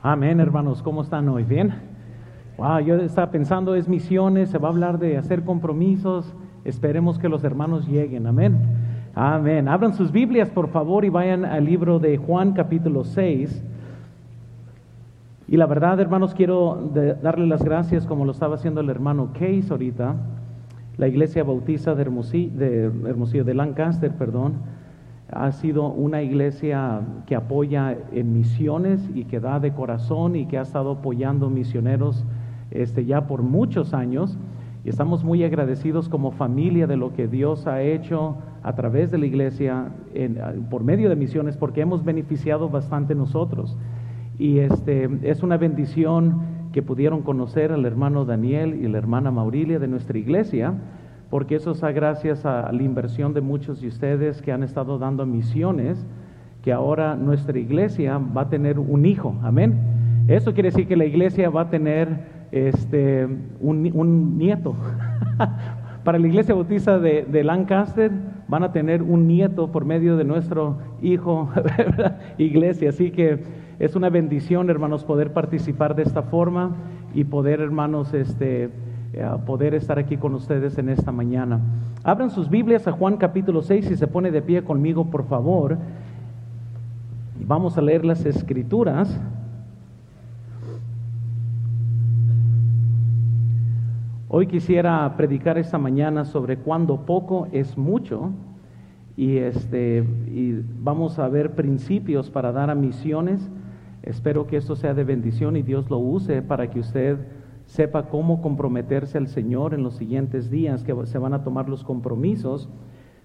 Amén, hermanos, ¿cómo están hoy? ¿Bien? Wow, yo estaba pensando, es misiones, se va a hablar de hacer compromisos. Esperemos que los hermanos lleguen. Amén. Amén. Abran sus Biblias, por favor, y vayan al libro de Juan, capítulo 6. Y la verdad, hermanos, quiero darle las gracias, como lo estaba haciendo el hermano Case ahorita, la iglesia Hermosillo, de, Hermosillo, de Lancaster, perdón ha sido una iglesia que apoya en misiones y que da de corazón y que ha estado apoyando misioneros este, ya por muchos años. Y estamos muy agradecidos como familia de lo que Dios ha hecho a través de la iglesia por medio de misiones porque hemos beneficiado bastante nosotros. Y este, es una bendición que pudieron conocer al hermano Daniel y la hermana Maurilia de nuestra iglesia porque eso es gracias a la inversión de muchos de ustedes que han estado dando misiones, que ahora nuestra iglesia va a tener un hijo, amén. Eso quiere decir que la iglesia va a tener este, un, nieto. Para la iglesia bautista de, de, Lancaster van a tener un nieto por medio de nuestro hijo, iglesia. Así que es una bendición, hermanos, poder participar de esta forma y poder, hermanos, este, poder estar aquí con ustedes en esta mañana. Abran sus Biblias a Juan capítulo 6 y se pone de pie conmigo, por favor. Vamos a leer las escrituras. Hoy quisiera predicar esta mañana sobre cuando poco es mucho y, este, y vamos a ver principios para dar a misiones. Espero que esto sea de bendición y Dios lo use para que usted sepa cómo comprometerse al Señor en los siguientes días que se van a tomar los compromisos.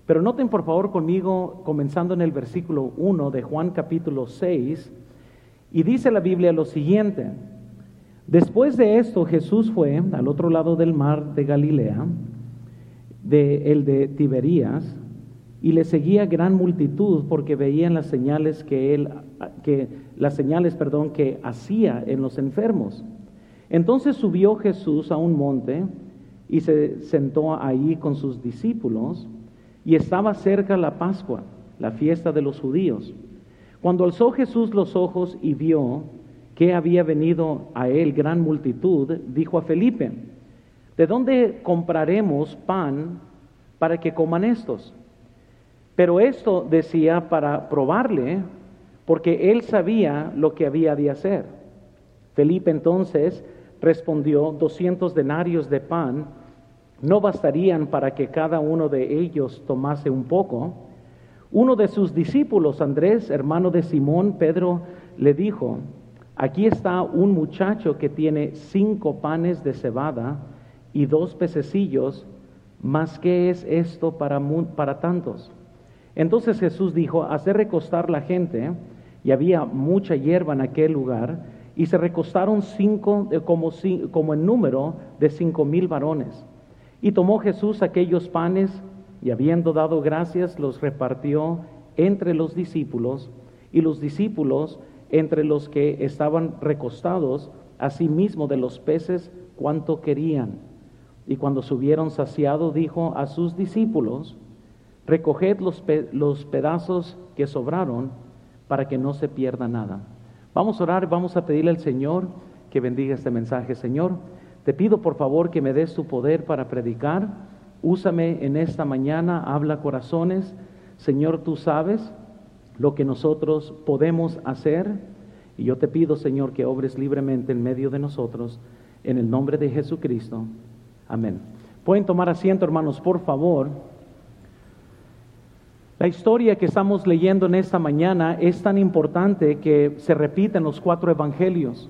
Pero noten por favor conmigo, comenzando en el versículo 1 de Juan capítulo 6, y dice la Biblia lo siguiente, después de esto Jesús fue al otro lado del mar de Galilea, de el de Tiberías, y le seguía gran multitud porque veían las señales que él que las señales, perdón, que hacía en los enfermos. Entonces subió Jesús a un monte y se sentó ahí con sus discípulos y estaba cerca la Pascua, la fiesta de los judíos. Cuando alzó Jesús los ojos y vio que había venido a él gran multitud, dijo a Felipe, ¿de dónde compraremos pan para que coman estos? Pero esto decía para probarle, porque él sabía lo que había de hacer. Felipe entonces respondió, doscientos denarios de pan no bastarían para que cada uno de ellos tomase un poco. Uno de sus discípulos, Andrés, hermano de Simón, Pedro, le dijo, aquí está un muchacho que tiene cinco panes de cebada y dos pececillos, mas ¿qué es esto para, para tantos? Entonces Jesús dijo, hacer recostar la gente, y había mucha hierba en aquel lugar, y se recostaron cinco, eh, como, como en número de cinco mil varones. Y tomó Jesús aquellos panes y habiendo dado gracias los repartió entre los discípulos y los discípulos entre los que estaban recostados, asimismo de los peces cuanto querían. Y cuando subieron saciado, dijo a sus discípulos, recoged los, los pedazos que sobraron para que no se pierda nada. Vamos a orar, vamos a pedirle al Señor que bendiga este mensaje. Señor, te pido por favor que me des tu poder para predicar. Úsame en esta mañana, habla corazones. Señor, tú sabes lo que nosotros podemos hacer. Y yo te pido, Señor, que obres libremente en medio de nosotros. En el nombre de Jesucristo. Amén. Pueden tomar asiento, hermanos, por favor. La historia que estamos leyendo en esta mañana es tan importante que se repite en los cuatro evangelios.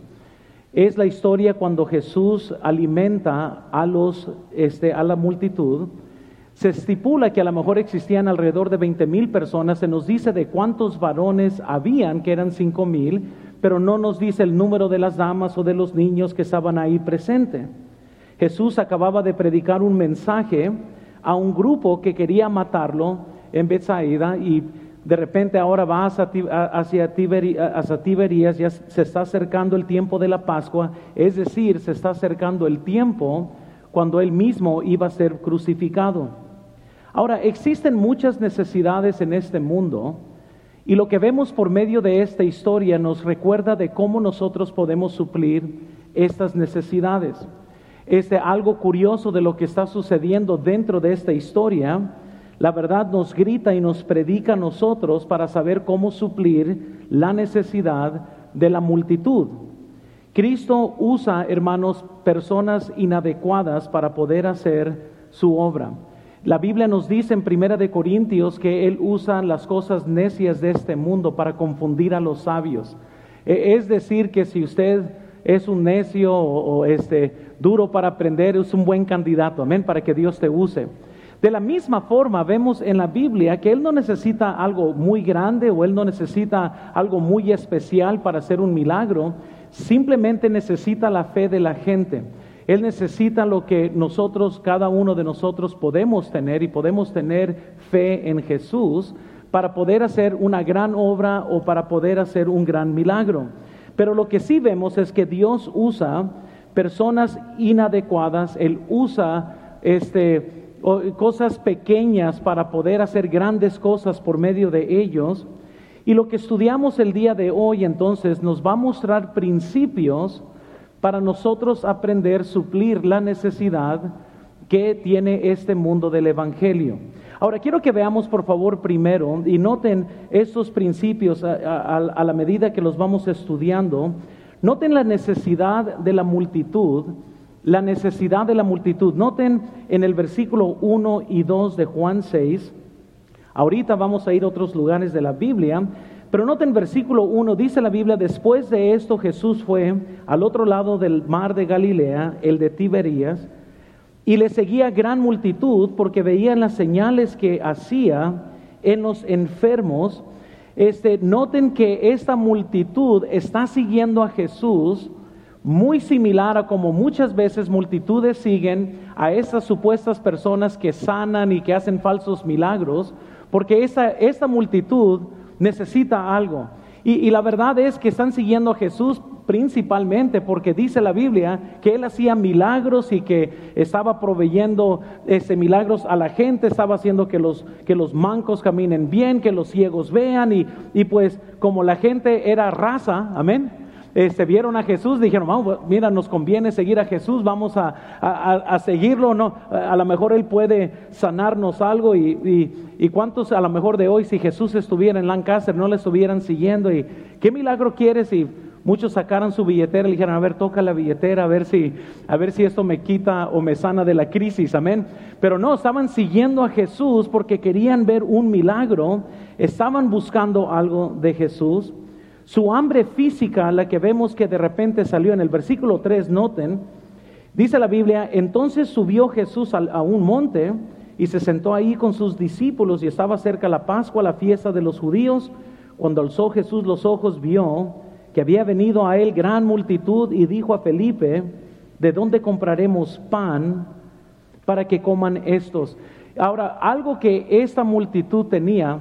Es la historia cuando Jesús alimenta a, los, este, a la multitud. Se estipula que a lo mejor existían alrededor de 20 mil personas. Se nos dice de cuántos varones habían, que eran cinco mil, pero no nos dice el número de las damas o de los niños que estaban ahí presentes. Jesús acababa de predicar un mensaje a un grupo que quería matarlo en Bethsaida y de repente ahora va hacia, Tiberías, ya se está acercando el tiempo de la Pascua, es decir, se está acercando el tiempo cuando él mismo iba a ser crucificado. Ahora, existen muchas necesidades en este mundo Y lo que vemos por medio de esta historia nos recuerda de cómo nosotros podemos suplir estas necesidades. Este algo curioso de lo que está sucediendo dentro de esta historia, la verdad nos grita y nos predica a nosotros para saber cómo suplir la necesidad de la multitud. Cristo usa, hermanos, personas inadecuadas para poder hacer su obra. La Biblia nos dice en Primera de Corintios que Él usa las cosas necias de este mundo para confundir a los sabios. E, es decir, que si usted es un necio o, este, duro para aprender, es un buen candidato, amén, para que Dios te use. De la misma forma, vemos en la Biblia que Él no necesita algo muy grande o Él no necesita algo muy especial para hacer un milagro, simplemente necesita la fe de la gente. Él necesita lo que nosotros, cada uno de nosotros podemos tener y podemos tener fe en Jesús para poder hacer una gran obra o para poder hacer un gran milagro. Pero lo que sí vemos es que Dios usa personas inadecuadas, Él usa este, cosas pequeñas para poder hacer grandes cosas por medio de ellos. Y lo que estudiamos el día de hoy entonces nos va a mostrar principios para nosotros aprender suplir la necesidad que tiene este mundo del Evangelio. Ahora, quiero que veamos por favor primero y noten estos principios a, a, la medida que los vamos estudiando. Noten la necesidad de la multitud, la necesidad de la multitud. Noten en el versículo 1 y 2 de Juan 6. Ahorita vamos a ir a otros lugares de la Biblia, pero noten versículo 1, dice la Biblia, después de esto Jesús fue al otro lado del mar de Galilea, el de Tiberías, y le seguía gran multitud porque veían las señales que hacía en los enfermos. Este, noten que esta multitud está siguiendo a Jesús muy similar a como muchas veces multitudes siguen a esas supuestas personas que sanan y que hacen falsos milagros, porque esta, esta multitud necesita algo. Y, la verdad es que están siguiendo a Jesús principalmente porque dice la Biblia que él hacía milagros y que estaba proveyendo ese milagros a la gente, estaba haciendo que los, que los mancos caminen bien, que los ciegos vean y, y pues como la gente era raza, amén, este, vieron a Jesús, dijeron, vamos, mira, nos conviene seguir a Jesús, vamos a, a, seguirlo, ¿no? A, lo mejor Él puede sanarnos algo y, y, cuántos a lo mejor de hoy, si Jesús estuviera en Lancaster, no le estuvieran siguiendo y ¿qué milagro quieres? Y muchos sacaran su billetera y dijeron, a ver, toca la billetera, a ver si, a ver si esto me quita o me sana de la crisis, amén. Pero no, estaban siguiendo a Jesús porque querían ver un milagro, estaban buscando algo de Jesús. Su hambre física, la que vemos que de repente salió en el versículo 3, noten, dice la Biblia, entonces subió Jesús a, un monte y se sentó ahí con sus discípulos y estaba cerca la Pascua, la fiesta de los judíos. Cuando alzó Jesús los ojos, vio que había venido a él gran multitud y dijo a Felipe, ¿de dónde compraremos pan para que coman estos? Ahora, algo que esta multitud tenía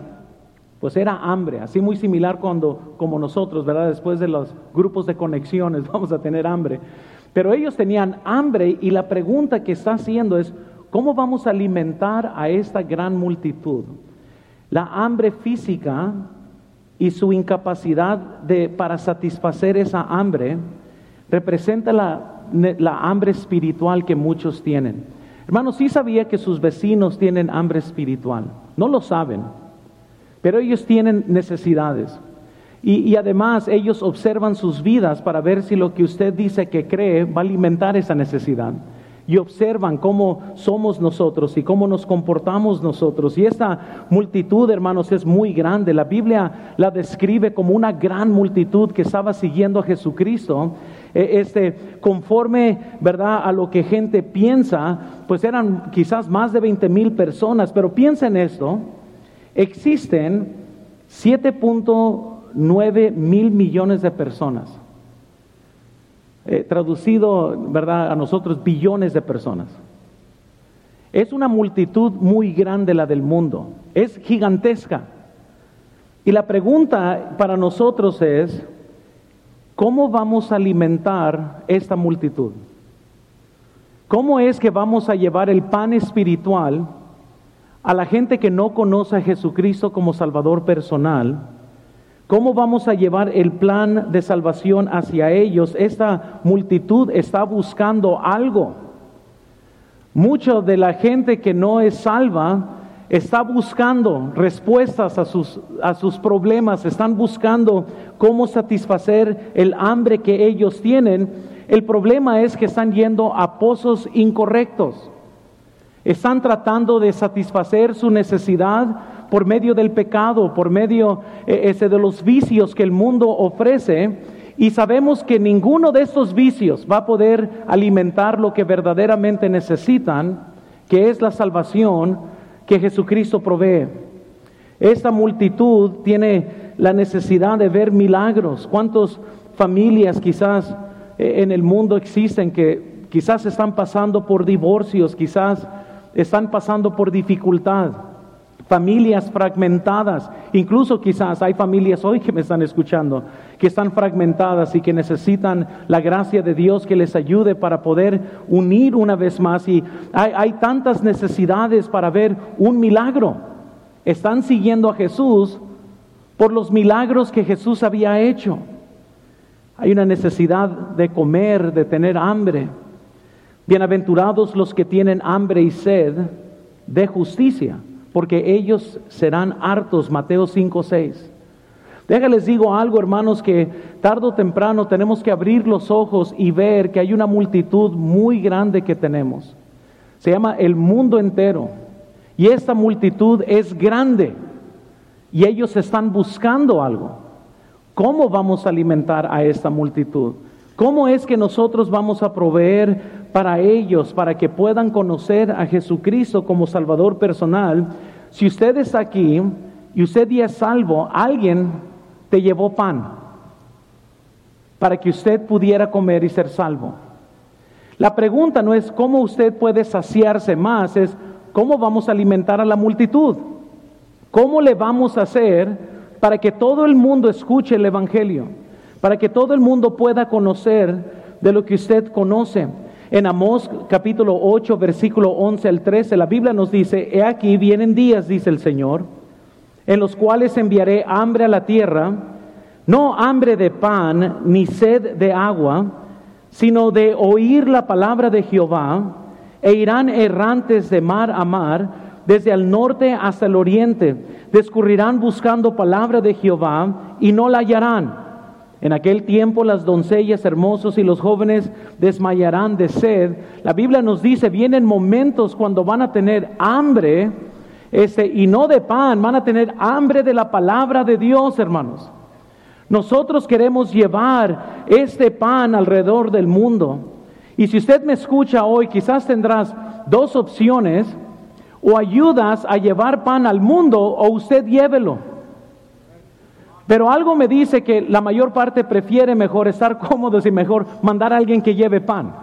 pues era hambre, así muy similar cuando, como nosotros, ¿verdad? Después de los grupos de conexiones vamos a tener hambre. Pero ellos tenían hambre y la pregunta que está haciendo es, ¿cómo vamos a alimentar a esta gran multitud? La hambre física y su incapacidad de, para satisfacer esa hambre representa la, la hambre espiritual que muchos tienen. Hermanos, sí sabía que sus vecinos tienen hambre espiritual, no lo saben. Pero ellos tienen necesidades. Y, además ellos observan sus vidas para ver si lo que usted dice que cree va a alimentar esa necesidad. Y observan cómo somos nosotros y cómo nos comportamos nosotros. Y esta multitud, hermanos, es muy grande. La Biblia la describe como una gran multitud que estaba siguiendo a Jesucristo. E, este, conforme, ¿verdad?, a lo que gente piensa, pues eran quizás más de 20 mil personas. Pero piensa en esto. Existen 7.9 mil millones de personas. Eh, traducido, ¿verdad? A nosotros, billones de personas. Es una multitud muy grande la del mundo. Es gigantesca. Y la pregunta para nosotros es, ¿cómo vamos a alimentar esta multitud? ¿Cómo es que vamos a llevar el pan espiritual? A la gente que no conoce a Jesucristo como Salvador personal ¿Cómo vamos a llevar el plan de salvación hacia ellos? Esta multitud está buscando algo. Mucho de la gente que no es salva está buscando respuestas a sus, a sus problemas, están buscando cómo satisfacer el hambre que ellos tienen. El problema es que están yendo a pozos incorrectos. Están tratando de satisfacer su necesidad por medio del pecado, por medio eh, ese de los vicios que el mundo ofrece. Y sabemos que ninguno de estos vicios va a poder alimentar lo que verdaderamente necesitan, que es la salvación que Jesucristo provee. Esta multitud tiene la necesidad de ver milagros. ¿Cuántas familias quizás eh, en el mundo existen que quizás están pasando por divorcios, quizás están pasando por dificultad? familias fragmentadas, incluso quizás hay familias hoy que me están escuchando, que están fragmentadas y que necesitan la gracia de Dios que les ayude para poder unir una vez más. Y hay, tantas necesidades para ver un milagro. Están siguiendo a Jesús por los milagros que Jesús había hecho. Hay una necesidad de comer, de tener hambre. Bienaventurados los que tienen hambre y sed de justicia porque ellos serán hartos. Mateo 5, 6. Déjales digo algo, hermanos, que tarde o temprano tenemos que abrir los ojos y ver que hay una multitud muy grande que tenemos. Se llama el mundo entero. Y esta multitud es grande. Y ellos están buscando algo. ¿Cómo vamos a alimentar a esta multitud? ¿Cómo es que nosotros vamos a proveer para ellos, para que puedan conocer a Jesucristo como Salvador personal. Si usted está aquí y usted ya es salvo, alguien te llevó pan para que usted pudiera comer y ser salvo. La pregunta no es cómo usted puede saciarse más, es cómo vamos a alimentar a la multitud. ¿Cómo le vamos a hacer para que todo el mundo escuche el Evangelio? Para que todo el mundo pueda conocer de lo que usted conoce. En Amós capítulo 8, versículo 11 al 13, la Biblia nos dice, he aquí vienen días, dice el Señor, en los cuales enviaré hambre a la tierra, no hambre de pan ni sed de agua, sino de oír la palabra de Jehová, e irán errantes de mar a mar, desde el norte hasta el oriente, descurrirán buscando palabra de Jehová y no la hallarán en aquel tiempo las doncellas hermosos y los jóvenes desmayarán de sed. La Biblia nos dice, vienen momentos cuando van a tener hambre, este, y no de pan, van a tener hambre de la palabra de Dios, hermanos. Nosotros queremos llevar este pan alrededor del mundo. Y si usted me escucha hoy, quizás tendrás dos opciones, o ayudas a llevar pan al mundo o usted llévelo. Pero algo me dice que la mayor parte prefiere mejor estar cómodos y mejor mandar a alguien que lleve pan.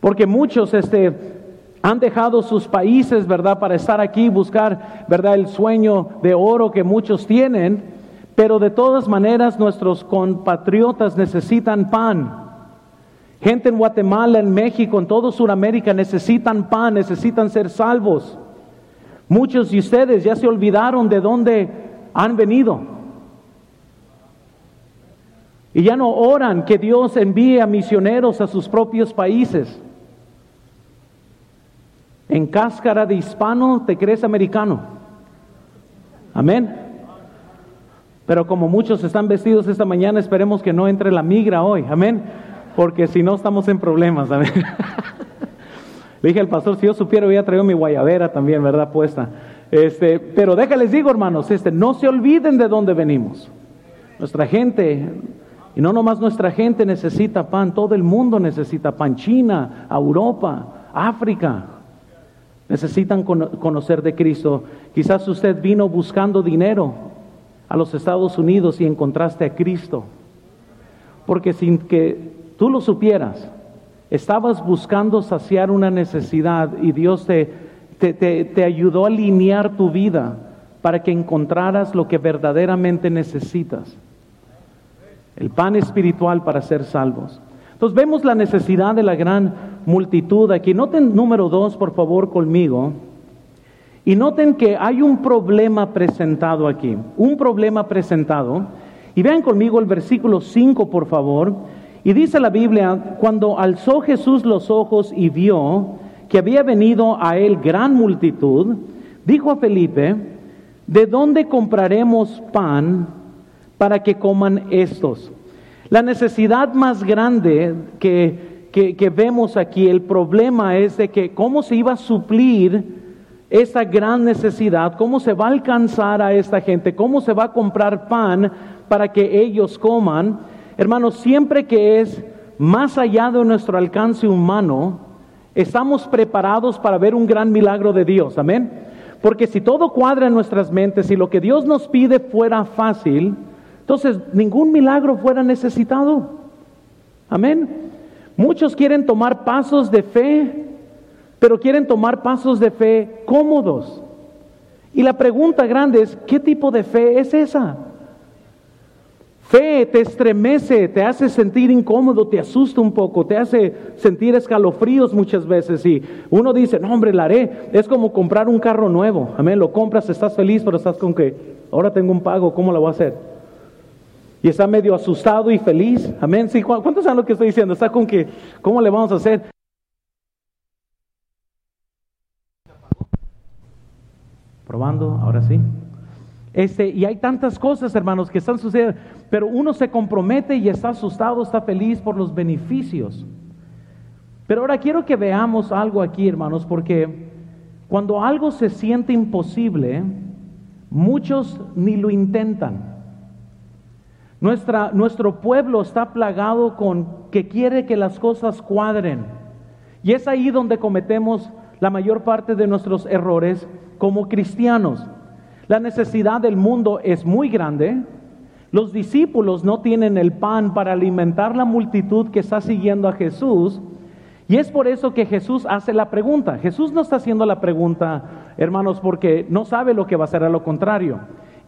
Porque muchos este, han dejado sus países, ¿verdad?, para estar aquí, buscar, ¿verdad?, el sueño de oro que muchos tienen. Pero de todas maneras nuestros compatriotas necesitan pan. Gente en Guatemala, en México, en toda Sudamérica necesitan pan, necesitan ser salvos. Muchos de ustedes ya se olvidaron de dónde han venido. Y ya no oran que Dios envíe a misioneros a sus propios países. En cáscara de hispano te crees americano. Amén. Pero como muchos están vestidos esta mañana, esperemos que no entre la migra hoy. Amén. Porque si no estamos en problemas. Amén. Le dije al pastor, si yo supiera, hubiera traído mi guayabera también, ¿verdad? Puesta. Este, pero déjales digo, hermanos, este, no se olviden de dónde venimos. Nuestra gente y no nomás nuestra gente necesita pan, todo el mundo necesita pan. China, Europa, África, necesitan conocer de Cristo. Quizás usted vino buscando dinero a los Estados Unidos y encontraste a Cristo. Porque sin que tú lo supieras, estabas buscando saciar una necesidad y Dios te, te, te ayudó a alinear tu vida para que encontraras lo que verdaderamente necesitas el pan espiritual para ser salvos. Entonces vemos la necesidad de la gran multitud aquí. Noten número dos, por favor, conmigo. Y noten que hay un problema presentado aquí, un problema presentado. Y vean conmigo el versículo 5, por favor. Y dice la Biblia, cuando alzó Jesús los ojos y vio que había venido a él gran multitud, dijo a Felipe, ¿de dónde compraremos pan para que coman estos? La necesidad más grande que, que, vemos aquí, el problema es de que cómo se iba a suplir esa gran necesidad, cómo se va a alcanzar a esta gente, cómo se va a comprar pan para que ellos coman. Hermanos, siempre que es más allá de nuestro alcance humano, estamos preparados para ver un gran milagro de Dios. Amén. Porque si todo cuadra en nuestras mentes y lo que Dios nos pide fuera fácil, entonces ningún milagro fuera necesitado. Amén. Muchos quieren tomar pasos de fe pero quieren tomar pasos de fe cómodos. Y la pregunta grande es, ¿qué tipo de fe es esa? Fe te estremece, te hace sentir incómodo, te asusta un poco, te hace sentir escalofríos muchas veces. Y uno dice, no hombre, la haré. Es como comprar un carro nuevo. Amén, lo compras, estás feliz, pero estás con que, ahora tengo un pago, ¿cómo lo voy a hacer? Y está medio asustado y feliz. Amén. ¿cuántos saben lo que estoy diciendo? Está con que, ¿cómo le vamos a hacer? Probando, ahora sí. Este, y hay tantas cosas, hermanos, que están sucediendo, pero uno se compromete y está asustado, está feliz por los beneficios. Pero ahora quiero que veamos algo aquí, hermanos, porque cuando algo se siente imposible, muchos ni lo intentan. Nuestra, nuestro pueblo está plagado con que quiere que las cosas cuadren. Y es ahí donde cometemos la mayor parte de nuestros errores como cristianos. La necesidad del mundo es muy grande. Los discípulos no tienen el pan para alimentar la multitud que está siguiendo a Jesús. Y es por eso que Jesús hace la pregunta. Jesús no está haciendo la pregunta, hermanos, porque no sabe lo que va a hacer, a lo contrario.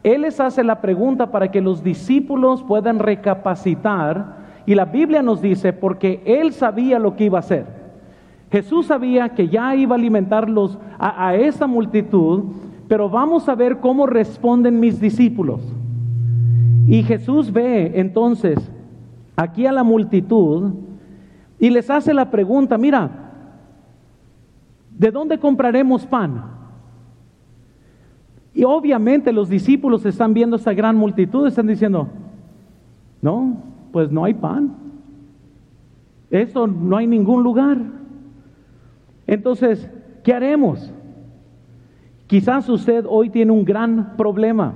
Él les hace la pregunta para que los discípulos puedan recapacitar. Y la Biblia nos dice, porque Él sabía lo que iba a hacer. Jesús sabía que ya iba a alimentarlos a, esa multitud, pero vamos a ver cómo responden mis discípulos. Y Jesús ve entonces aquí a la multitud y les hace la pregunta, mira, ¿de dónde compraremos pan? Y obviamente los discípulos están viendo esa gran multitud, están diciendo, no, pues no hay pan. Eso no hay ningún lugar. Entonces, ¿qué haremos? Quizás usted hoy tiene un gran problema.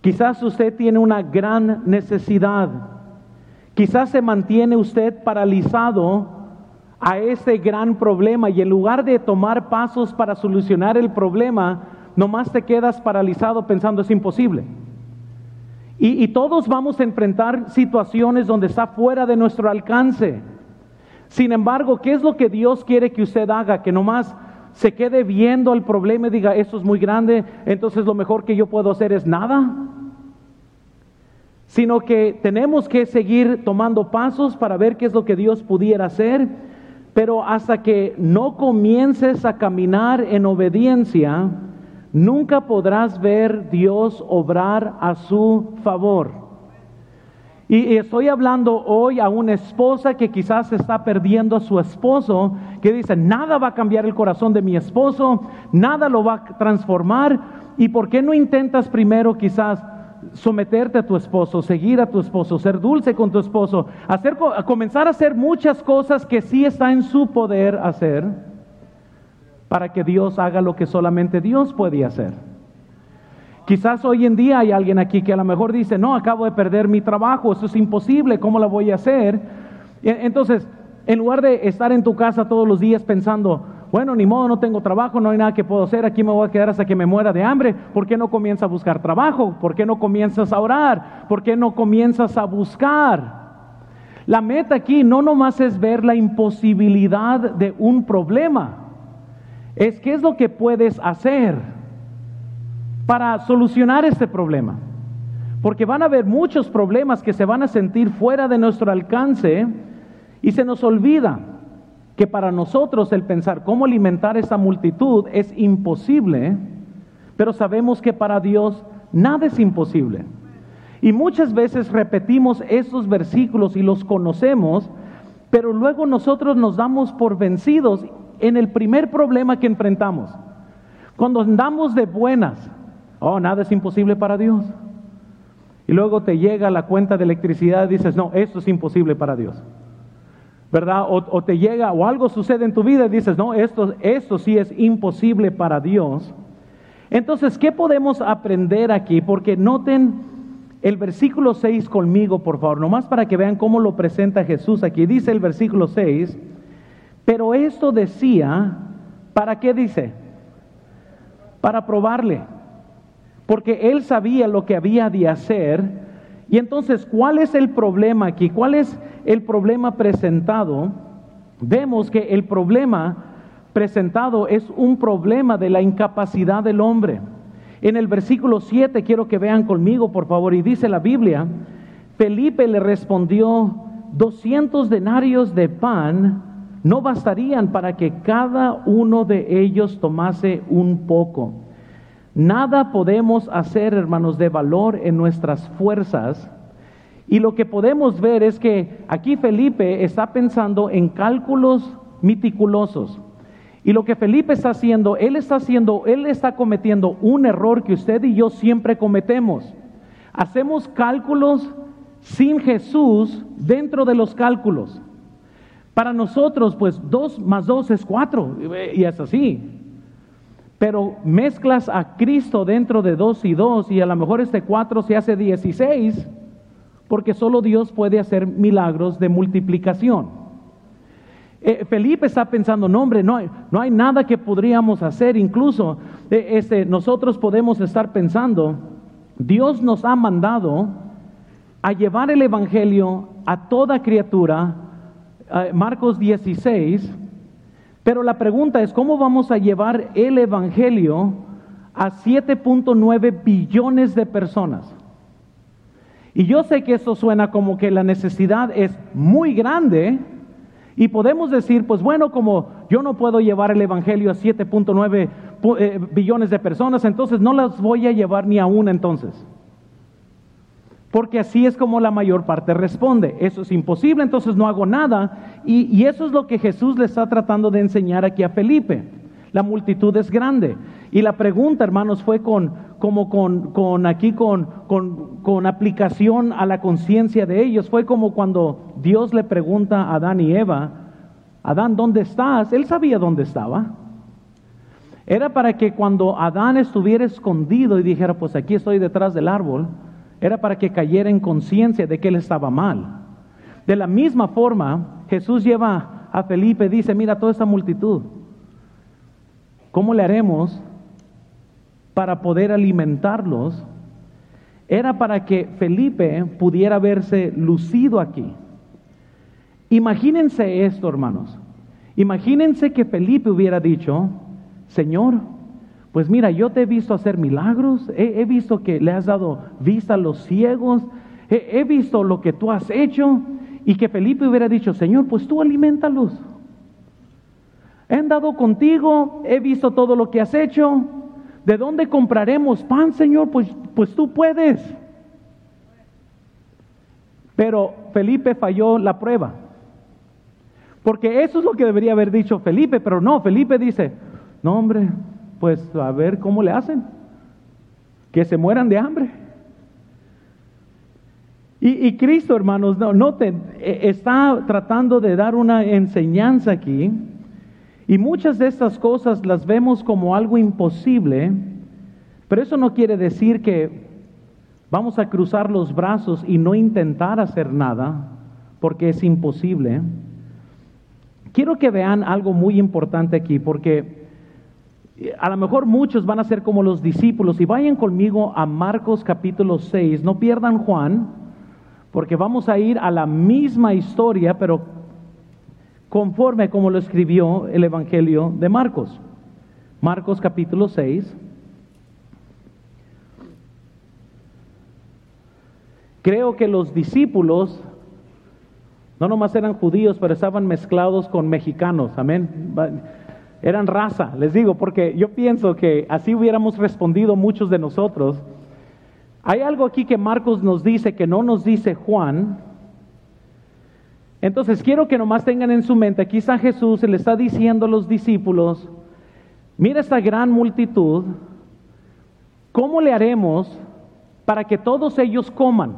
Quizás usted tiene una gran necesidad. Quizás se mantiene usted paralizado a ese gran problema y en lugar de tomar pasos para solucionar el problema, nomás te quedas paralizado pensando es imposible. Y, todos vamos a enfrentar situaciones donde está fuera de nuestro alcance. Sin embargo, ¿qué es lo que Dios quiere que usted haga? Que nomás se quede viendo el problema y diga, esto es muy grande, entonces lo mejor que yo puedo hacer es nada. Sino que tenemos que seguir tomando pasos para ver qué es lo que Dios pudiera hacer, pero hasta que no comiences a caminar en obediencia, nunca podrás ver Dios obrar a su favor. Y, estoy hablando hoy a una esposa que quizás está perdiendo a su esposo, que dice, nada va a cambiar el corazón de mi esposo, nada lo va a transformar. ¿Y por qué no intentas primero quizás someterte a tu esposo, seguir a tu esposo, ser dulce con tu esposo, hacer, comenzar a hacer muchas cosas que sí está en su poder hacer para que Dios haga lo que solamente Dios puede hacer? Quizás hoy en día hay alguien aquí que a lo mejor dice, no, acabo de perder mi trabajo, eso es imposible, ¿cómo lo voy a hacer? Entonces, en lugar de estar en tu casa todos los días pensando, bueno, ni modo, no tengo trabajo, no hay nada que puedo hacer, aquí me voy a quedar hasta que me muera de hambre, ¿por qué no comienzas a buscar trabajo? ¿Por qué no comienzas a orar? ¿Por qué no comienzas a buscar? La meta aquí no nomás es ver la imposibilidad de un problema, es qué es lo que puedes hacer para solucionar este problema. Porque van a haber muchos problemas que se van a sentir fuera de nuestro alcance y se nos olvida que para nosotros el pensar cómo alimentar esa multitud es imposible, pero sabemos que para Dios nada es imposible. Y muchas veces repetimos estos versículos y los conocemos, pero luego nosotros nos damos por vencidos en el primer problema que enfrentamos. Cuando andamos de buenas, oh, nada es imposible para Dios. Y luego te llega la cuenta de electricidad y dices, no, esto es imposible para Dios. ¿verdad? O, te llega o algo sucede en tu vida y dices, no, esto, esto sí es imposible para Dios. Entonces, ¿qué podemos aprender aquí? Porque noten el versículo 6 conmigo, por favor, nomás para que vean cómo lo presenta Jesús aquí. Dice el versículo 6, pero esto decía, ¿para qué dice? Para probarle, porque él sabía lo que había de hacer y entonces, ¿cuál es el problema aquí? ¿Cuál es el problema presentado? Vemos que el problema presentado es un problema de la incapacidad del hombre. En el versículo 7 quiero que vean conmigo, por favor, y dice la Biblia, Felipe le respondió, 200 denarios de pan no bastarían para que cada uno de ellos tomase un poco. Nada podemos hacer, hermanos, de valor en nuestras fuerzas. Y lo que podemos ver es que aquí Felipe está pensando en cálculos meticulosos. Y lo que Felipe está haciendo, él está haciendo, él está cometiendo un error que usted y yo siempre cometemos. Hacemos cálculos sin Jesús dentro de los cálculos. Para nosotros, pues dos más dos es cuatro, y es así. Pero mezclas a Cristo dentro de dos y dos y a lo mejor este cuatro se hace dieciséis porque solo Dios puede hacer milagros de multiplicación. Eh, Felipe está pensando, no hombre, no hay, no hay nada que podríamos hacer, incluso eh, este, nosotros podemos estar pensando, Dios nos ha mandado a llevar el Evangelio a toda criatura, Marcos 16, pero la pregunta es, ¿cómo vamos a llevar el Evangelio a 7.9 billones de personas? Y yo sé que eso suena como que la necesidad es muy grande y podemos decir, pues bueno, como yo no puedo llevar el Evangelio a 7.9 eh, billones de personas, entonces no las voy a llevar ni a una entonces. Porque así es como la mayor parte responde. Eso es imposible, entonces no hago nada. Y, eso es lo que Jesús le está tratando de enseñar aquí a Felipe. La multitud es grande. Y la pregunta, hermanos, fue con, como con, con aquí con, con, con aplicación a la conciencia de ellos. Fue como cuando Dios le pregunta a Adán y Eva, Adán, ¿dónde estás? Él sabía dónde estaba. Era para que cuando Adán estuviera escondido y dijera, pues aquí estoy detrás del árbol, era para que cayera en conciencia de que él estaba mal. De la misma forma, Jesús lleva a Felipe, dice, mira toda esta multitud, ¿cómo le haremos para poder alimentarlos? Era para que Felipe pudiera verse lucido aquí. Imagínense esto, hermanos. Imagínense que Felipe hubiera dicho, Señor, pues mira, yo te he visto hacer milagros, he, visto que le has dado vista a los ciegos, he, visto lo que tú has hecho, y que Felipe hubiera dicho, Señor, pues tú alimentalos. He andado contigo, he visto todo lo que has hecho. ¿De dónde compraremos pan, Señor? Pues, pues tú puedes. Pero Felipe falló la prueba. Porque eso es lo que debería haber dicho Felipe, pero no, Felipe dice, no hombre, pues a ver cómo le hacen. Que se mueran de hambre. Y, Cristo, hermanos, no, noten, e, está tratando de dar una enseñanza aquí. Y muchas de estas cosas las vemos como algo imposible, pero eso no quiere decir que vamos a cruzar los brazos y no intentar hacer nada, porque es imposible. Quiero que vean algo muy importante aquí, porque a lo mejor muchos van a ser como los discípulos y vayan conmigo a Marcos capítulo 6, no pierdan Juan, porque vamos a ir a la misma historia, pero conforme como lo escribió el Evangelio de Marcos. Marcos capítulo 6. Creo que los discípulos No nomás eran judíos, pero estaban mezclados con mexicanos, amén. Eran raza, les digo, porque yo pienso que así hubiéramos respondido muchos de nosotros. Hay algo aquí que Marcos nos dice que no nos dice Juan. Entonces quiero que nomás tengan en su mente, aquí Jesús, se le está diciendo a los discípulos, mira esta gran multitud, ¿cómo le haremos para que todos ellos coman?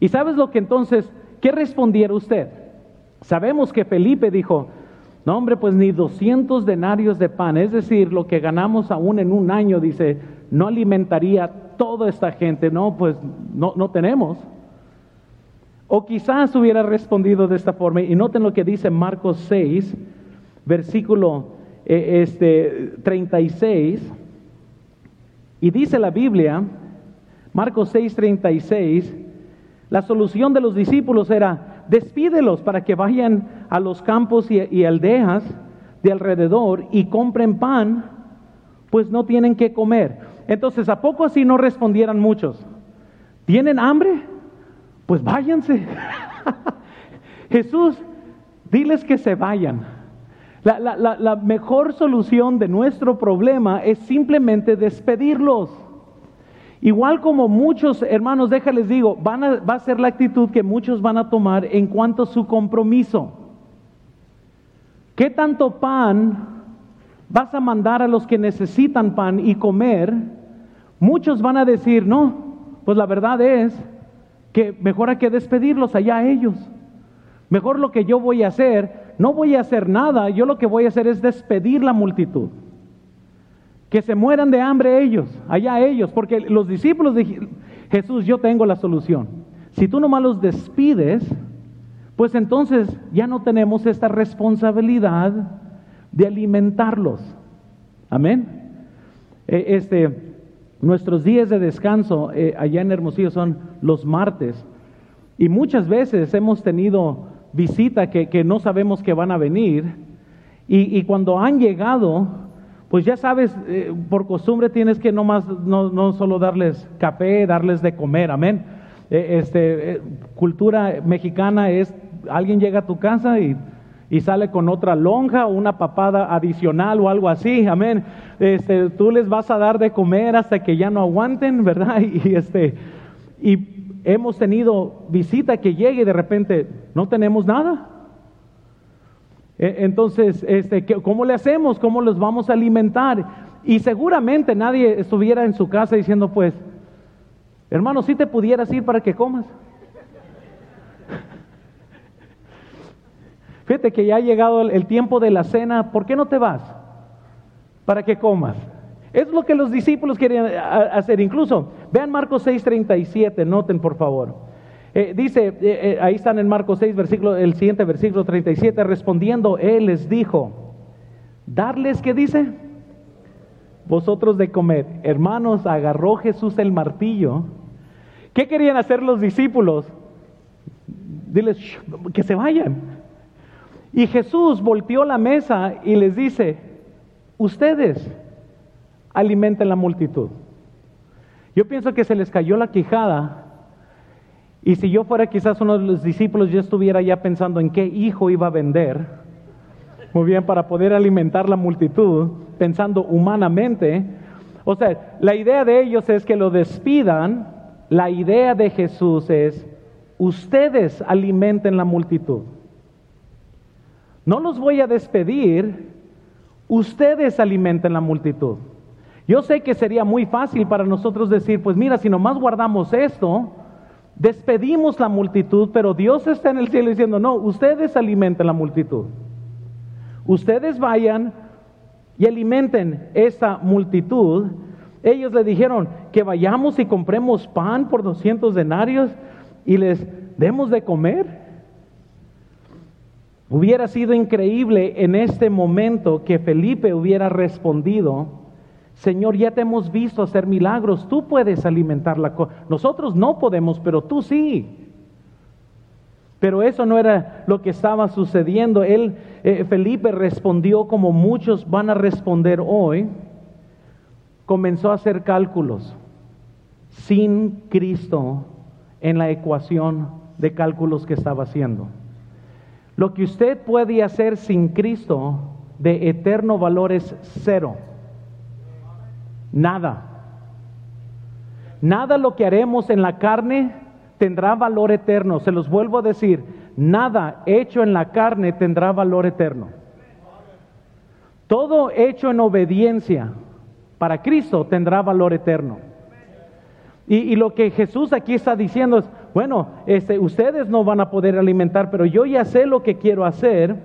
Y sabes lo que entonces, ¿qué respondiera usted? Sabemos que Felipe dijo, no, hombre, pues ni 200 denarios de pan, es decir, lo que ganamos aún en un año, dice, no alimentaría toda esta gente. No, pues no, no tenemos. O quizás hubiera respondido de esta forma, y noten lo que dice Marcos 6, versículo eh, este, 36, y dice la Biblia, Marcos 6, 36, la solución de los discípulos era, despídelos para que vayan a los campos y, aldeas de alrededor y compren pan, pues no tienen que comer. Entonces, ¿a poco así no respondieran muchos? ¿Tienen hambre? Pues váyanse. Jesús, diles que se vayan. La, la, mejor solución de nuestro problema es simplemente despedirlos. Igual como muchos hermanos, déjales digo, van a, va a ser la actitud que muchos van a tomar en cuanto a su compromiso. ¿Qué tanto pan vas a mandar a los que necesitan pan y comer? Muchos van a decir, no, pues la verdad es que mejor hay que despedirlos allá a ellos. Mejor lo que yo voy a hacer, no voy a hacer nada, yo lo que voy a hacer es despedir la multitud. Que se mueran de hambre ellos, allá ellos, porque los discípulos de Jesús, yo tengo la solución. Si tú nomás los despides, pues entonces ya no tenemos esta responsabilidad de alimentarlos. Amén. E, este, nuestros días de descanso eh, allá en Hermosillo son los martes. Y muchas veces hemos tenido visita que, no sabemos que van a venir. Y, y cuando han llegado, pues ya sabes, eh, por costumbre tienes que no, más, no solo darles café, darles de comer, amén. Eh, este, eh, cultura mexicana es, alguien llega a tu casa y, y, sale con otra lonja o una papada adicional o algo así, amén. Este, tú les vas a dar de comer hasta que ya no aguanten, ¿verdad? Y, este, y hemos tenido visita que llegue y de repente no tenemos nada. E, entonces, este, ¿cómo le hacemos? ¿Cómo los vamos a alimentar? Y seguramente nadie estuviera en su casa diciendo, pues, hermano, si te pudieras ir para que comas. Fíjate que ya ha llegado el tiempo de la cena, ¿por qué no te vas? Para que comas. Es lo que los discípulos querían hacer. Incluso, vean Marcos 6:37, noten por favor. Eh, dice, eh, eh, ahí están en Marcos 6, versículo, el siguiente versículo 37, respondiendo, Él les dijo, darles, ¿qué dice? Vosotros de comer. Hermanos, agarró Jesús el martillo. ¿Qué querían hacer los discípulos? Diles, que se vayan. Y Jesús volteó la mesa y les dice, ustedes alimenten la multitud. Yo pienso que se les cayó la quijada y si yo fuera quizás uno de los discípulos, yo estuviera ya pensando en qué hijo iba a vender, muy bien, para poder alimentar la multitud, pensando humanamente. O sea, la idea de ellos es que lo despidan, la idea de Jesús es, ustedes alimenten la multitud. No los voy a despedir, ustedes alimenten la multitud. Yo sé que sería muy fácil para nosotros decir, pues mira, si nomás guardamos esto, Despedimos la multitud, pero Dios está en el cielo diciendo, no, ustedes alimenten la multitud. Ustedes vayan y alimenten esa multitud. Ellos le dijeron que vayamos y compremos pan por 200 denarios y les demos de comer. Hubiera sido increíble en este momento que Felipe hubiera respondido, Señor, ya te hemos visto hacer milagros, tú puedes alimentar la cosa. Nosotros no podemos, pero tú sí. Pero eso no era lo que estaba sucediendo. Él, eh, Felipe respondió como muchos van a responder hoy. Comenzó a hacer cálculos sin Cristo en la ecuación de cálculos que estaba haciendo. Lo que usted puede hacer sin Cristo de eterno valor es cero. Nada. Nada lo que haremos en la carne tendrá valor eterno. Se los vuelvo a decir, nada hecho en la carne tendrá valor eterno. Todo hecho en obediencia para Cristo tendrá valor eterno. Y, lo que Jesús aquí está diciendo es, bueno, este, ustedes no van a poder alimentar, pero yo ya sé lo que quiero hacer.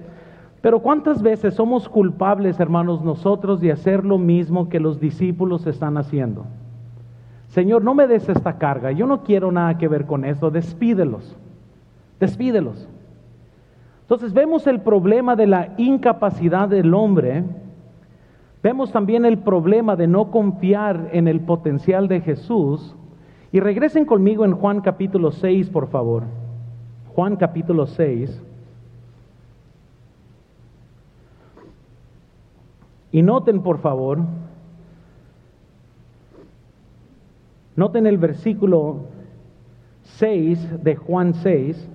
Pero ¿cuántas veces somos culpables, hermanos, nosotros de hacer lo mismo que los discípulos están haciendo? Señor, no me des esta carga, yo no quiero nada que ver con esto, despídelos, despídelos. Entonces vemos el problema de la incapacidad del hombre, vemos también el problema de no confiar en el potencial de Jesús. Y regresen conmigo en Juan capítulo 6, por favor. Juan capítulo 6. Y noten, por favor, noten el versículo 6 de Juan 6.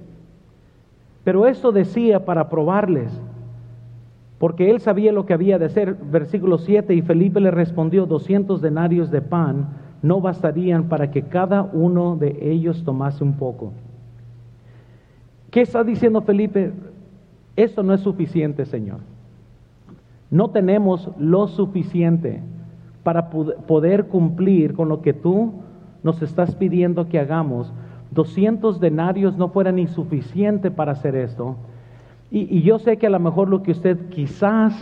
Pero esto decía para probarles, porque él sabía lo que había de hacer. Versículo 7, y Felipe le respondió, 200 denarios de pan no bastarían para que cada uno de ellos tomase un poco. ¿Qué está diciendo Felipe? Esto no es suficiente, Señor. No tenemos lo suficiente para poder cumplir con lo que tú nos estás pidiendo que hagamos 200 denarios no fueran insuficiente para hacer esto. Y, yo sé que a lo mejor lo que usted quizás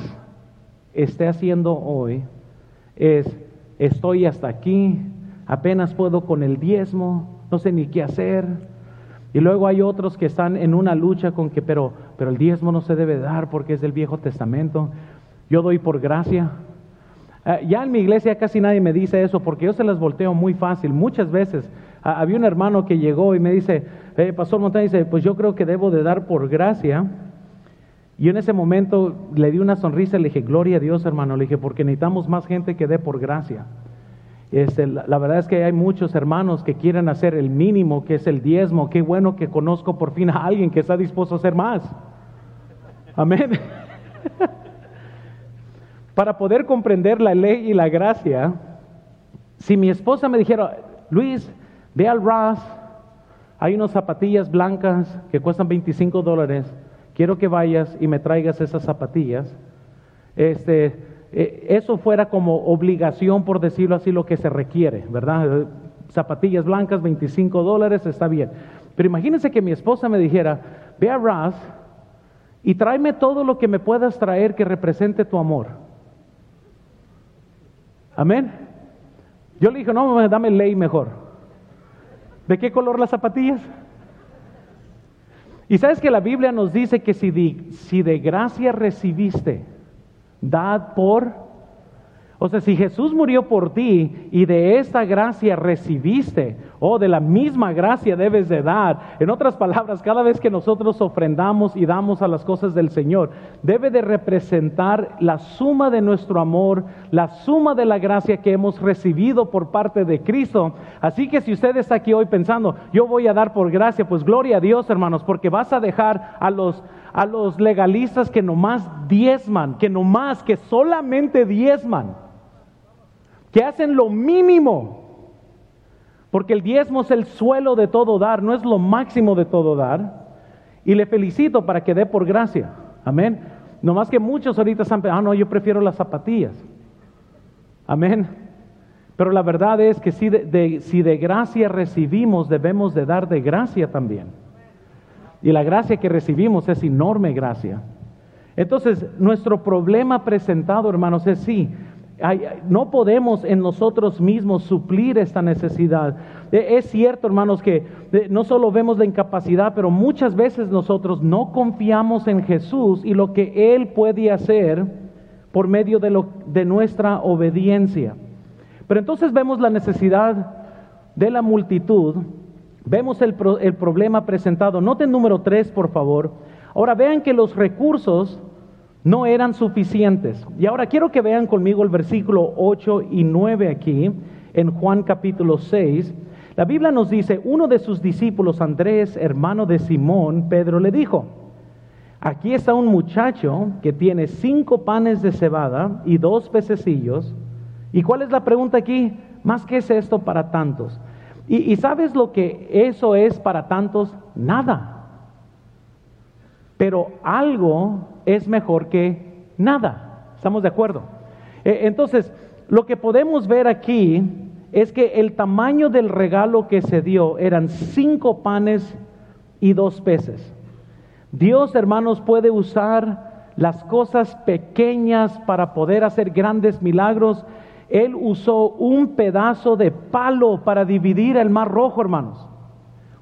esté haciendo hoy es, estoy hasta aquí, apenas puedo con el diezmo, no sé ni qué hacer. Y luego hay otros que están en una lucha con que, pero, pero el diezmo no se debe dar porque es del Viejo Testamento. Yo doy por gracia. Eh, ya en mi iglesia casi nadie me dice eso porque yo se las volteo muy fácil. Muchas veces había un hermano que llegó y me dice, eh, Pastor Montaña, dice, pues yo creo que debo de dar por gracia. Y en ese momento le di una sonrisa y le dije, gloria a Dios hermano, le dije, porque necesitamos más gente que dé por gracia. Este, la, verdad es que hay muchos hermanos que quieren hacer el mínimo, que es el diezmo. Qué bueno que conozco por fin a alguien que está dispuesto a hacer más. Amén. Para poder comprender la ley y la gracia, si mi esposa me dijera, Luis, Ve al Ross, hay unas zapatillas blancas que cuestan 25 dólares. Quiero que vayas y me traigas esas zapatillas. Este, eh, eso fuera como obligación, por decirlo así, lo que se requiere, ¿verdad? Zapatillas blancas, 25 dólares, está bien. Pero imagínense que mi esposa me dijera, ve a Ross y tráeme todo lo que me puedas traer que represente tu amor. Amén. Yo le dije, no, dame ley mejor. ¿De qué color las zapatillas? Y sabes que la Biblia nos dice que si de, si de gracia recibiste, dad por o sea, si Jesús murió por ti y de esta gracia recibiste, o de la misma gracia debes de dar. En otras palabras, cada vez que nosotros ofrendamos y damos a las cosas del Señor, debe de representar la suma de nuestro amor, la suma de la gracia que hemos recibido por parte de Cristo. Así que si usted está aquí hoy pensando, yo voy a dar por gracia, pues gloria a Dios, hermanos, porque vas a dejar a los a los legalistas que nomás diezman, que nomás, que solamente diezman que hacen lo mínimo, porque el diezmo es el suelo de todo dar, no es lo máximo de todo dar. Y le felicito para que dé por gracia. Amén. No más que muchos ahorita están pensando, ah, no, yo prefiero las zapatillas. Amén. Pero la verdad es que si de, si de gracia recibimos, debemos de dar de gracia también. Y la gracia que recibimos es enorme gracia. Entonces, nuestro problema presentado, hermanos, es sí, no podemos en nosotros mismos suplir esta necesidad. E, es cierto, hermanos, que no solo vemos la incapacidad, pero muchas veces nosotros no confiamos en Jesús y lo que Él puede hacer por medio de, nuestra obediencia. Pero entonces vemos la necesidad de la multitud, vemos el, el problema presentado. Noten número tres, por favor. Ahora vean que los recursos no eran suficientes. Y ahora quiero que vean conmigo el versículo 8 y 9 aquí, en Juan capítulo 6. La Biblia nos dice, uno de sus discípulos, Andrés, hermano de Simón, Pedro, le dijo, aquí está un muchacho que tiene cinco panes de cebada y dos pececillos. ¿Y cuál es la pregunta aquí? Más que es esto para tantos. Y, y sabes lo que eso es para tantos? Nada. Pero algo es mejor que nada. ¿Estamos de acuerdo? E, entonces, lo que podemos ver aquí es que el tamaño del regalo que se dio eran cinco panes y dos peces. Dios, hermanos, puede usar las cosas pequeñas para poder hacer grandes milagros. Él usó un pedazo de palo para dividir el mar rojo, hermanos.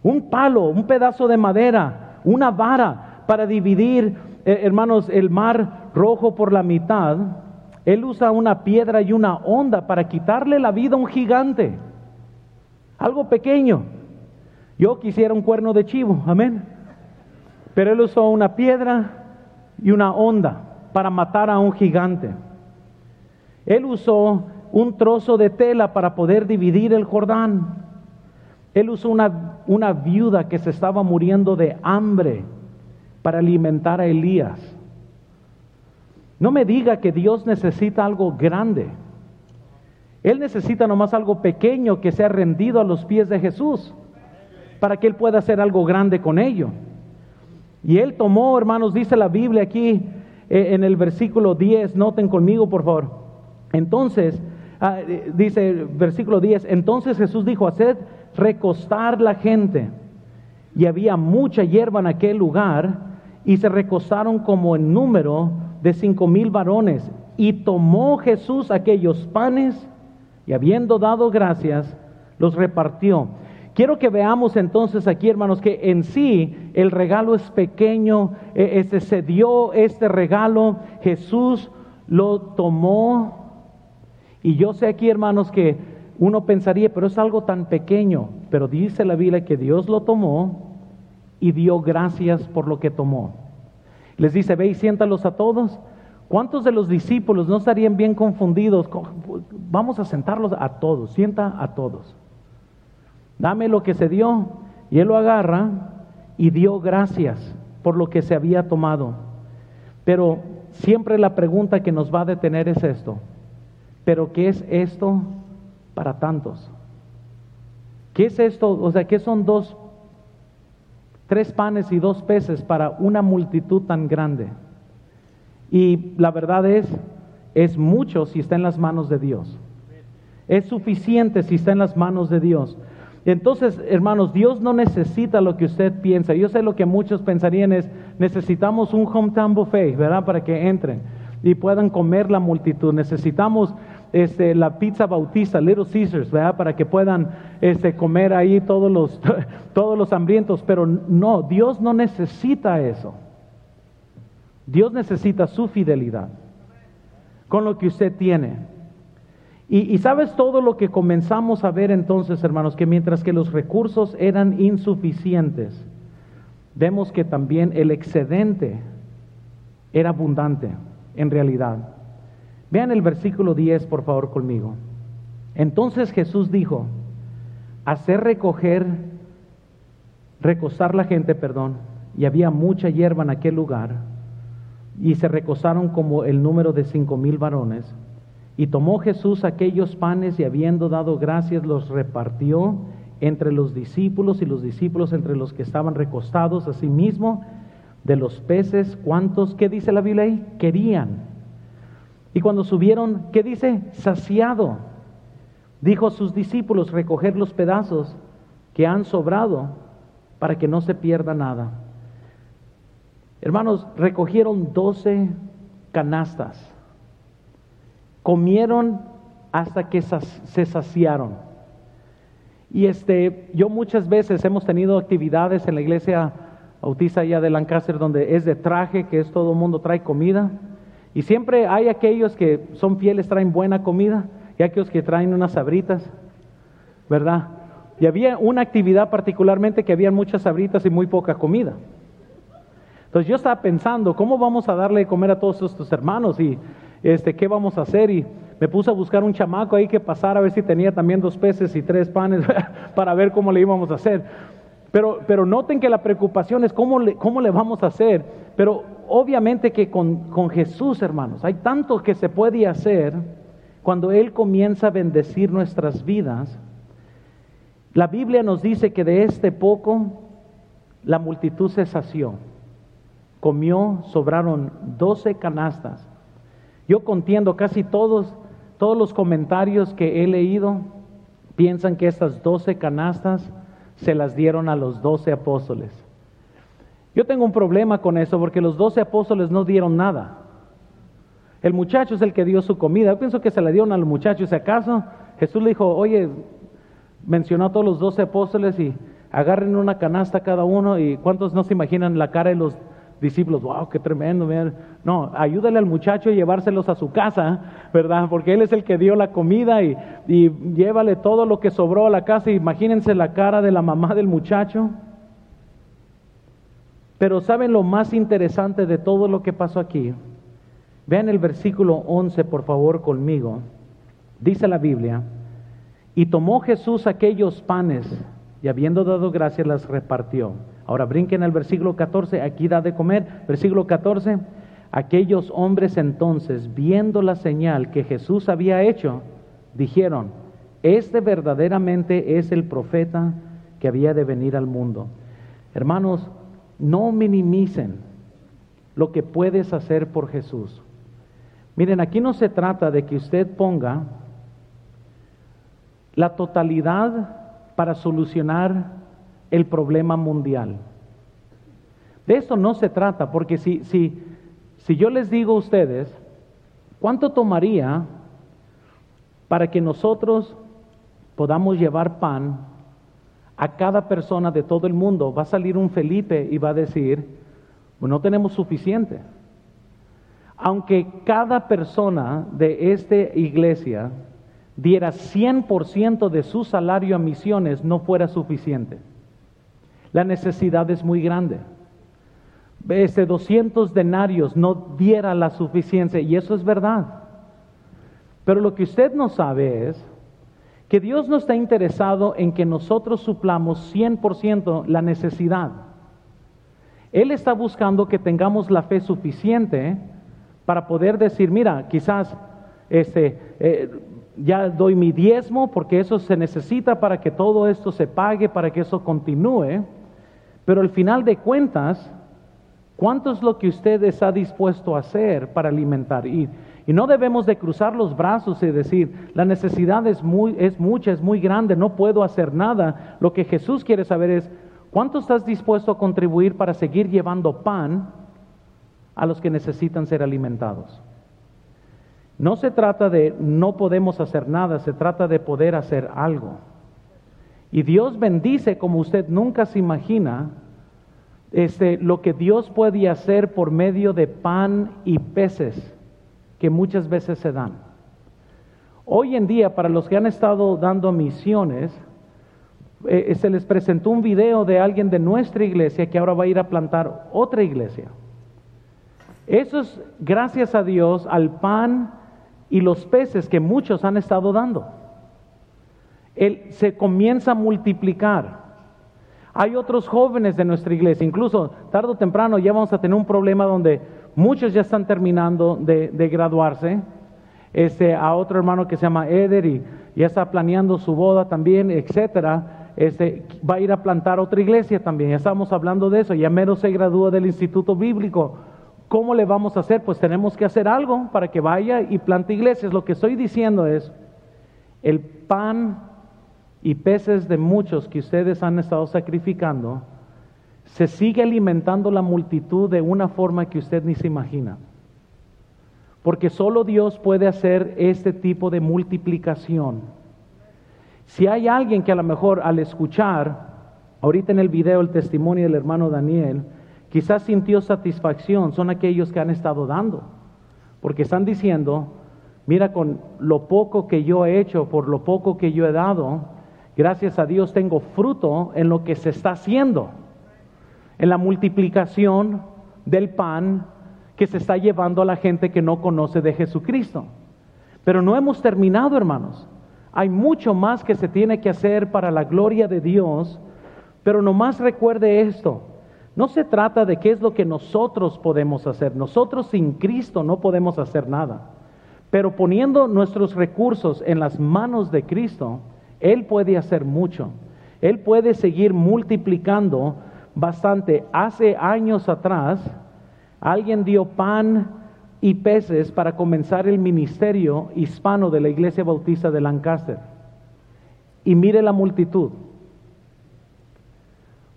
Un palo, un pedazo de madera, una vara para dividir, eh, hermanos, el mar rojo por la mitad. Él usa una piedra y una onda para quitarle la vida a un gigante. Algo pequeño. Yo quisiera un cuerno de chivo, amén. Pero él usó una piedra y una onda para matar a un gigante. Él usó un trozo de tela para poder dividir el Jordán. Él usó una, una viuda que se estaba muriendo de hambre para alimentar a Elías. No me diga que Dios necesita algo grande. Él necesita nomás algo pequeño que sea rendido a los pies de Jesús para que Él pueda hacer algo grande con ello. Y Él tomó, hermanos, dice la Biblia aquí eh, en el versículo 10, noten conmigo por favor. Entonces, ah, eh, dice versículo 10, entonces Jesús dijo, haced recostar la gente. Y había mucha hierba en aquel lugar y se recostaron como en número de cinco mil varones. Y tomó Jesús aquellos panes y habiendo dado gracias, los repartió. Quiero que veamos entonces aquí, hermanos, que en sí el regalo es pequeño, e, este, se dio este regalo, Jesús lo tomó. Y yo sé aquí, hermanos, que uno pensaría, pero es algo tan pequeño, pero dice la Biblia que Dios lo tomó y dio gracias por lo que tomó. Les dice, ve y siéntalos a todos. ¿Cuántos de los discípulos no estarían bien confundidos? Vamos a sentarlos a todos, sienta a todos. Dame lo que se dio. Y él lo agarra y dio gracias por lo que se había tomado. Pero siempre la pregunta que nos va a detener es esto. ¿Pero qué es esto para tantos? ¿Qué es esto? O sea, ¿qué son dos tres panes y dos peces para una multitud tan grande. Y la verdad es, es mucho si está en las manos de Dios. Es suficiente si está en las manos de Dios. Entonces, hermanos, Dios no necesita lo que usted piensa. Yo sé lo que muchos pensarían es, necesitamos un hometown buffet, ¿verdad? Para que entren y puedan comer la multitud. Necesitamos este, la pizza bautista, Little Caesars, ¿verdad? Para que puedan este, comer ahí todos los, todos los hambrientos. Pero no, Dios no necesita eso. Dios necesita su fidelidad con lo que usted tiene. Y, y, sabes todo lo que comenzamos a ver entonces, hermanos, que mientras que los recursos eran insuficientes, vemos que también el excedente era abundante en realidad. Vean el versículo 10, por favor, conmigo. Entonces Jesús dijo, hacer recoger, recostar la gente, perdón, y había mucha hierba en aquel lugar, y se recostaron como el número de cinco mil varones. Y tomó Jesús aquellos panes y habiendo dado gracias los repartió entre los discípulos y los discípulos entre los que estaban recostados, asimismo de los peces, ¿cuántos, qué dice la Biblia ahí? Querían. Y cuando subieron, ¿qué dice? Saciado. Dijo a sus discípulos recoger los pedazos que han sobrado para que no se pierda nada. Hermanos, recogieron doce canastas. Comieron hasta que se saciaron. Y este, yo muchas veces hemos tenido actividades en la iglesia Bautista allá de Lancaster donde es de traje, que es todo el mundo trae comida. Y siempre hay aquellos que son fieles, traen buena comida, y aquellos que traen unas sabritas, ¿verdad? Y había una actividad particularmente que había muchas sabritas y muy poca comida. Entonces yo estaba pensando, ¿cómo vamos a darle de comer a todos estos hermanos? Y, este, ¿qué vamos a hacer? Y me puse a buscar un chamaco ahí que pasara a ver si tenía también dos peces y tres panes para ver cómo le íbamos a hacer. Pero, pero noten que la preocupación es cómo le, cómo le vamos a hacer. Pero obviamente que con, con Jesús, hermanos, hay tanto que se puede hacer cuando Él comienza a bendecir nuestras vidas. La Biblia nos dice que de este poco la multitud se sació. Comió, sobraron doce canastas. Yo contiendo casi todos todos los comentarios que he leído piensan que estas doce canastas se las dieron a los doce apóstoles. Yo tengo un problema con eso porque los doce apóstoles no dieron nada. El muchacho es el que dio su comida. Yo pienso que se la dieron al muchacho. Si acaso Jesús le dijo, oye, mencionó a todos los doce apóstoles y agarren una canasta cada uno y cuántos no se imaginan la cara de los discípulos, wow, qué tremendo. No, ayúdale al muchacho a llevárselos a su casa, ¿verdad? Porque él es el que dio la comida y, y llévale todo lo que sobró a la casa. Imagínense la cara de la mamá del muchacho. Pero ¿saben lo más interesante de todo lo que pasó aquí? Vean el versículo 11, por favor, conmigo. Dice la Biblia, y tomó Jesús aquellos panes y habiendo dado gracias las repartió Ahora brinquen al versículo 14, aquí da de comer. Versículo 14, aquellos hombres entonces, viendo la señal que Jesús había hecho, dijeron, este verdaderamente es el profeta que había de venir al mundo. Hermanos, no minimicen lo que puedes hacer por Jesús. Miren, aquí no se trata de que usted ponga la totalidad para solucionar el problema mundial. De eso no se trata, porque si, si, si yo les digo a ustedes, ¿cuánto tomaría para que nosotros podamos llevar pan a cada persona de todo el mundo? Va a salir un Felipe y va a decir, pues no tenemos suficiente. Aunque cada persona de esta iglesia diera 100% de su salario a misiones, no fuera suficiente la necesidad es muy grande. Ese 200 denarios no diera la suficiencia y eso es verdad. Pero lo que usted no sabe es que Dios no está interesado en que nosotros suplamos 100% la necesidad. Él está buscando que tengamos la fe suficiente para poder decir, mira, quizás este, eh, ya doy mi diezmo porque eso se necesita para que todo esto se pague, para que eso continúe. Pero al final de cuentas, ¿cuánto es lo que usted está dispuesto a hacer para alimentar? Y, y no debemos de cruzar los brazos y decir, la necesidad es, muy, es mucha, es muy grande, no puedo hacer nada. Lo que Jesús quiere saber es, ¿cuánto estás dispuesto a contribuir para seguir llevando pan a los que necesitan ser alimentados? No se trata de no podemos hacer nada, se trata de poder hacer algo. Y Dios bendice como usted nunca se imagina este, lo que Dios puede hacer por medio de pan y peces que muchas veces se dan. Hoy en día, para los que han estado dando misiones, eh, eh, se les presentó un video de alguien de nuestra iglesia que ahora va a ir a plantar otra iglesia. Eso es gracias a Dios al pan y los peces que muchos han estado dando él se comienza a multiplicar. Hay otros jóvenes de nuestra iglesia, incluso tarde o temprano ya vamos a tener un problema donde muchos ya están terminando de, graduarse. Este, a otro hermano que se llama Eder y ya está planeando su boda también, etcétera. Este, va a ir a plantar otra iglesia también. Ya estamos hablando de eso. Ya menos se gradúa del Instituto Bíblico. ¿Cómo le vamos a hacer? Pues tenemos que hacer algo para que vaya y plante iglesias. Lo que estoy diciendo es, el pan y peces de muchos que ustedes han estado sacrificando, se sigue alimentando la multitud de una forma que usted ni se imagina. Porque solo Dios puede hacer este tipo de multiplicación. Si hay alguien que a lo mejor al escuchar, ahorita en el video el testimonio del hermano Daniel, quizás sintió satisfacción, son aquellos que han estado dando. Porque están diciendo, mira con lo poco que yo he hecho, por lo poco que yo he dado, Gracias a Dios tengo fruto en lo que se está haciendo, en la multiplicación del pan que se está llevando a la gente que no conoce de Jesucristo. Pero no hemos terminado, hermanos. Hay mucho más que se tiene que hacer para la gloria de Dios, pero nomás recuerde esto. No se trata de qué es lo que nosotros podemos hacer. Nosotros sin Cristo no podemos hacer nada. Pero poniendo nuestros recursos en las manos de Cristo, Él puede hacer mucho. Él puede seguir multiplicando bastante. Hace años atrás, alguien dio pan y peces para comenzar el ministerio hispano de la Iglesia Bautista de Lancaster. Y mire la multitud.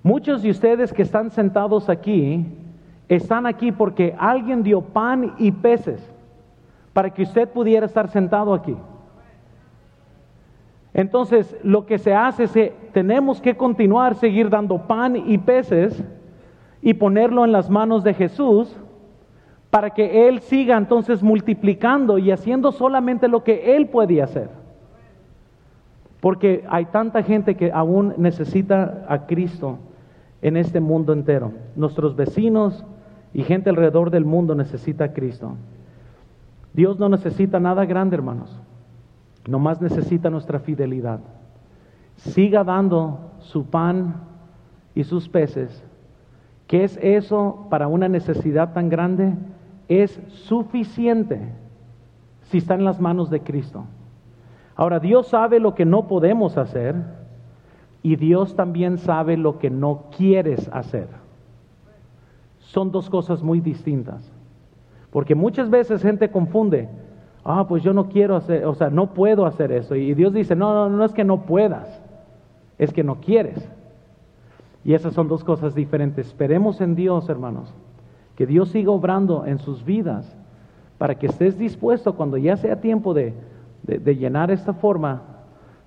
Muchos de ustedes que están sentados aquí, están aquí porque alguien dio pan y peces para que usted pudiera estar sentado aquí. Entonces, lo que se hace es que tenemos que continuar, seguir dando pan y peces y ponerlo en las manos de Jesús para que Él siga entonces multiplicando y haciendo solamente lo que Él puede hacer. Porque hay tanta gente que aún necesita a Cristo en este mundo entero. Nuestros vecinos y gente alrededor del mundo necesita a Cristo. Dios no necesita nada grande, hermanos. Nomás necesita nuestra fidelidad. Siga dando su pan y sus peces. ¿Qué es eso para una necesidad tan grande? Es suficiente si está en las manos de Cristo. Ahora, Dios sabe lo que no podemos hacer y Dios también sabe lo que no quieres hacer. Son dos cosas muy distintas. Porque muchas veces gente confunde, ah, pues yo no quiero hacer, o sea, no puedo hacer eso. Y Dios dice, no, no, no es que no puedas, es que no quieres. Y esas son dos cosas diferentes. Esperemos en Dios, hermanos, que Dios siga obrando en sus vidas para que estés dispuesto cuando ya sea tiempo de, llenar esta forma,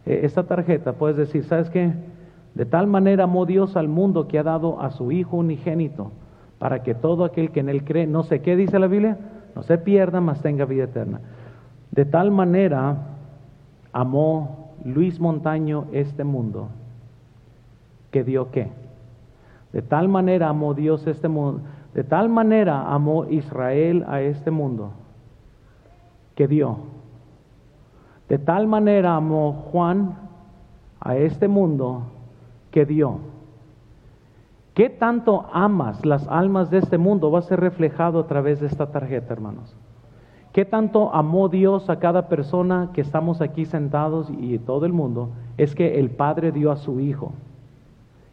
eh, esta tarjeta, puedes decir, ¿sabes qué? De tal manera amó Dios al mundo que ha dado a su Hijo unigénito, para que todo aquel que en él cree, no sé qué dice la Biblia, no se pierda, mas tenga vida eterna. De tal manera amó Luis Montaño este mundo, que dio qué. De tal manera amó Dios este mundo, de tal manera amó Israel a este mundo, que dio. De tal manera amó Juan a este mundo, que dio. ¿Qué tanto amas las almas de este mundo? Va a ser reflejado a través de esta tarjeta, hermanos. ¿Qué tanto amó Dios a cada persona que estamos aquí sentados y todo el mundo? Es que el Padre dio a su Hijo.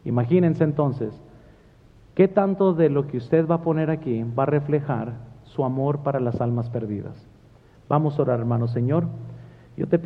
Imagínense entonces, ¿qué tanto de lo que usted va a poner aquí va a reflejar su amor para las almas perdidas? Vamos a orar, hermano Señor. Yo te pido